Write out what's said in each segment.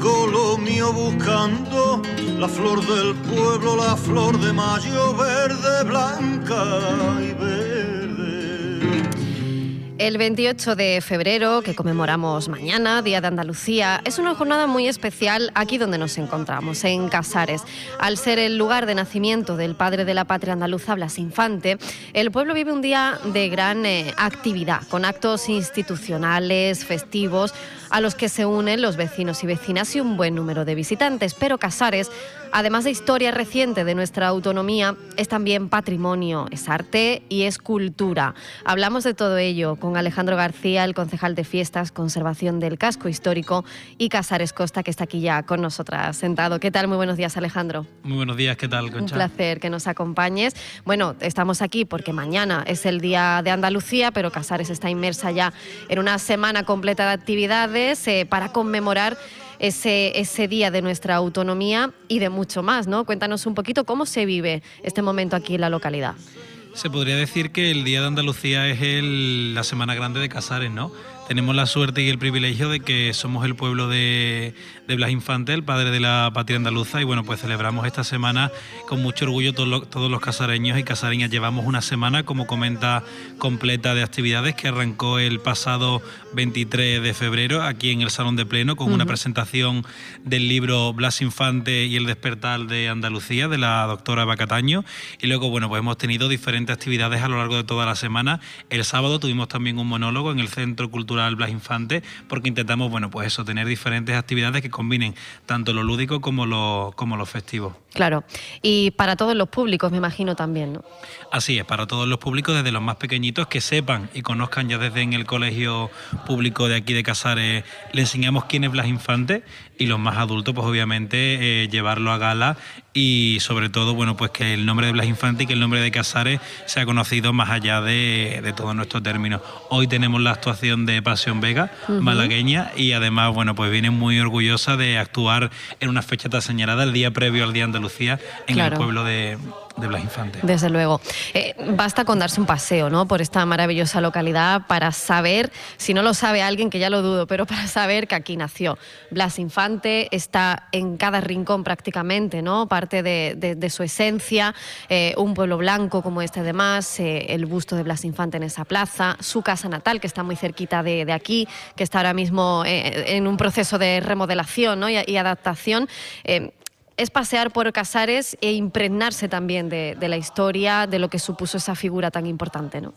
Lo mío buscando la flor del pueblo, la flor de mayo verde, blanca y verde. El 28 de febrero, que conmemoramos mañana, Día de Andalucía, es una jornada muy especial aquí donde nos encontramos, en Casares. Al ser el lugar de nacimiento del padre de la patria andaluza, Blas Infante, el pueblo vive un día de gran eh, actividad, con actos institucionales, festivos, a los que se unen los vecinos y vecinas y un buen número de visitantes. Pero Casares, además de historia reciente de nuestra autonomía, es también patrimonio, es arte y es cultura. Hablamos de todo ello con Alejandro García, el concejal de Fiestas, Conservación del Casco Histórico, y Casares Costa, que está aquí ya con nosotras sentado. ¿Qué tal? Muy buenos días, Alejandro. Muy buenos días, ¿qué tal, Concha? Un placer que nos acompañes. Bueno, estamos aquí porque mañana es el Día de Andalucía, pero Casares está inmersa ya en una semana completa de actividades eh, para conmemorar ese, ese día de nuestra autonomía y de mucho más, ¿no? Cuéntanos un poquito cómo se vive este momento aquí en la localidad. Se podría decir que el Día de Andalucía es la Semana Grande de Casares, ¿no? Tenemos la suerte y el privilegio de que somos el pueblo de, Blas Infante, el padre de la patria andaluza, y bueno, pues celebramos esta semana con mucho orgullo todos los, casareños y casareñas. Llevamos una semana, como comenta, completa de actividades que arrancó el pasado 23 de febrero aquí en el Salón de Pleno con una presentación del libro Blas Infante y el despertar de Andalucía de la doctora Bacataño. Y luego, bueno, pues hemos tenido diferentes actividades a lo largo de toda la semana. El sábado tuvimos también un monólogo en el Centro Cultural Blas Infante, porque intentamos, bueno, pues eso, tener diferentes actividades que combinen tanto lo lúdico como lo, como lo festivo. Claro, y para todos los públicos, me imagino también, ¿no? Así es, para todos los públicos, desde los más pequeñitos, que sepan y conozcan ya desde en el colegio público de aquí de Casares, le enseñamos quién es Blas Infante y los más adultos, pues obviamente eh, llevarlo a gala y sobre todo, bueno, pues que el nombre de Blas Infante y que el nombre de Casares sea conocido más allá de, de todo nuestro término. Hoy tenemos la actuación de Pasión Vega, malagueña, y además, bueno, pues viene muy orgullosa de actuar en una fecha tan señalada, el día previo al Día Andalucía, en el pueblo de, de Blas Infante. Desde luego. Eh, basta con darse un paseo ¿no? por esta maravillosa localidad para saber, si no lo sabe alguien, que ya lo dudo, pero para saber que aquí nació. Blas Infante está en cada rincón prácticamente, ¿no? parte de, su esencia, eh, un pueblo blanco como este además, eh, el busto de Blas Infante en esa plaza, su casa natal que está muy cerquita de, aquí, que está ahora mismo en un proceso de remodelación y adaptación es pasear por Casares e impregnarse también de, la historia, de lo que supuso esa figura tan importante, ¿no?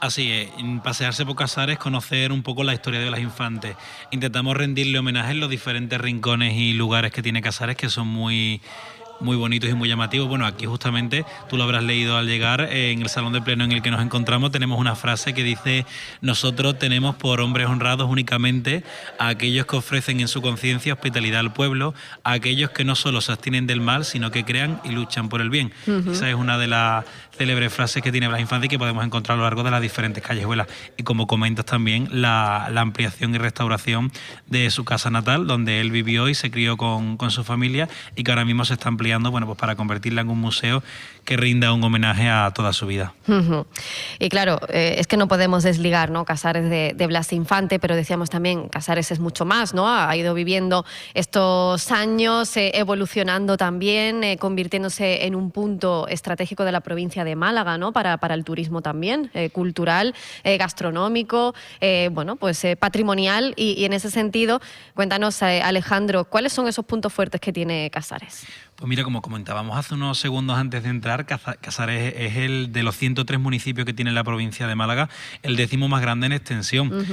Así es, pasearse por Casares, conocer un poco la historia de las infantes. Intentamos rendirle homenaje en los diferentes rincones y lugares que tiene Casares, que son muy muy bonitos y muy llamativos. Bueno, aquí justamente tú lo habrás leído al llegar eh, en el salón de pleno en el que nos encontramos. Tenemos una frase que dice: Nosotros tenemos por hombres honrados únicamente a aquellos que ofrecen en su conciencia hospitalidad al pueblo, a aquellos que no solo se abstienen del mal, sino que crean y luchan por el bien. Esa es una de las célebres frases que tiene Blas Infante y que podemos encontrar a lo largo de las diferentes callejuelas. Y como comentas también, la, ampliación y restauración de su casa natal, donde él vivió y se crió con, con su familia y que ahora mismo se está ampliando bueno, pues para convertirla en un museo que rinda un homenaje a toda su vida. Y claro, eh, es que no podemos desligar ¿no? Casares de, Blas Infante, pero decíamos también, Casares es mucho más, ¿no? Ha ido viviendo estos años, eh, evolucionando también, eh, convirtiéndose en un punto estratégico de la provincia de Málaga, ¿no? Para, para el turismo también, cultural, gastronómico, bueno, pues patrimonial. Y, y, en ese sentido, cuéntanos, Alejandro, ¿cuáles son esos puntos fuertes que tiene Casares? Pues como comentábamos hace unos segundos antes de entrar, Casares es el de los 103 municipios que tiene la provincia de Málaga, el décimo más grande en extensión.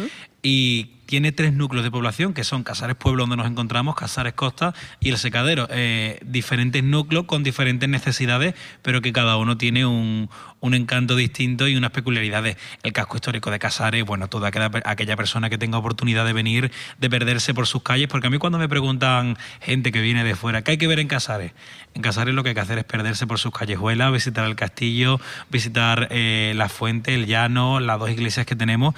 Y tiene tres núcleos de población, que son Casares Pueblo, donde nos encontramos, Casares Costa y El Secadero. Eh, diferentes núcleos con diferentes necesidades, pero que cada uno tiene un, encanto distinto y unas peculiaridades. El casco histórico de Casares, bueno, toda aquella, persona que tenga oportunidad de venir, de perderse por sus calles, porque a mí cuando me preguntan gente que viene de fuera, ¿qué hay que ver en Casares? En Casares lo que hay que hacer es perderse por sus callejuelas, visitar el castillo, visitar eh, la fuente, el llano, las dos iglesias que tenemos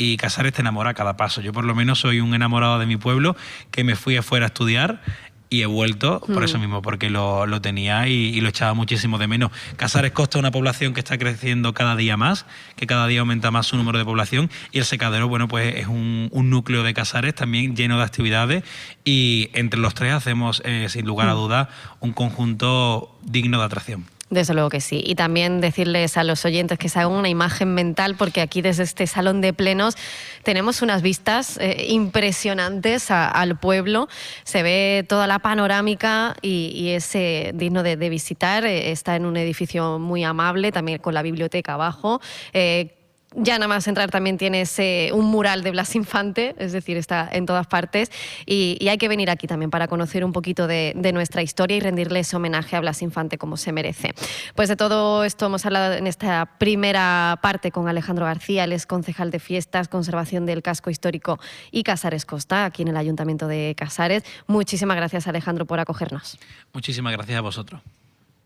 y Casares te enamora a cada paso. Yo por lo menos soy un enamorado de mi pueblo que me fui afuera a estudiar y he vuelto por eso mismo, porque lo, lo tenía y, y, lo echaba muchísimo de menos. Casares Costa es una población que está creciendo cada día más, que cada día aumenta más su número de población y el secadero, bueno, pues es un, un núcleo de Casares también lleno de actividades y entre los tres hacemos, eh, sin lugar a dudas, un conjunto digno de atracción. Desde luego que sí. Y también decirles a los oyentes que se hagan una imagen mental, porque aquí desde este salón de plenos tenemos unas vistas eh, impresionantes al pueblo. Se ve toda la panorámica y, y es digno de, de visitar. Eh, está en un edificio muy amable, también con la biblioteca abajo. Eh, ya nada más entrar también tienes eh, un mural de Blas Infante, es decir, está en todas partes y, hay que venir aquí también para conocer un poquito de, nuestra historia y rendirle ese homenaje a Blas Infante como se merece. Pues de todo esto hemos hablado en esta primera parte con Alejandro García, él es concejal de fiestas, conservación del casco histórico y Casares Costa, aquí en el Ayuntamiento de Casares. Muchísimas gracias Alejandro por acogernos. Muchísimas gracias a vosotros.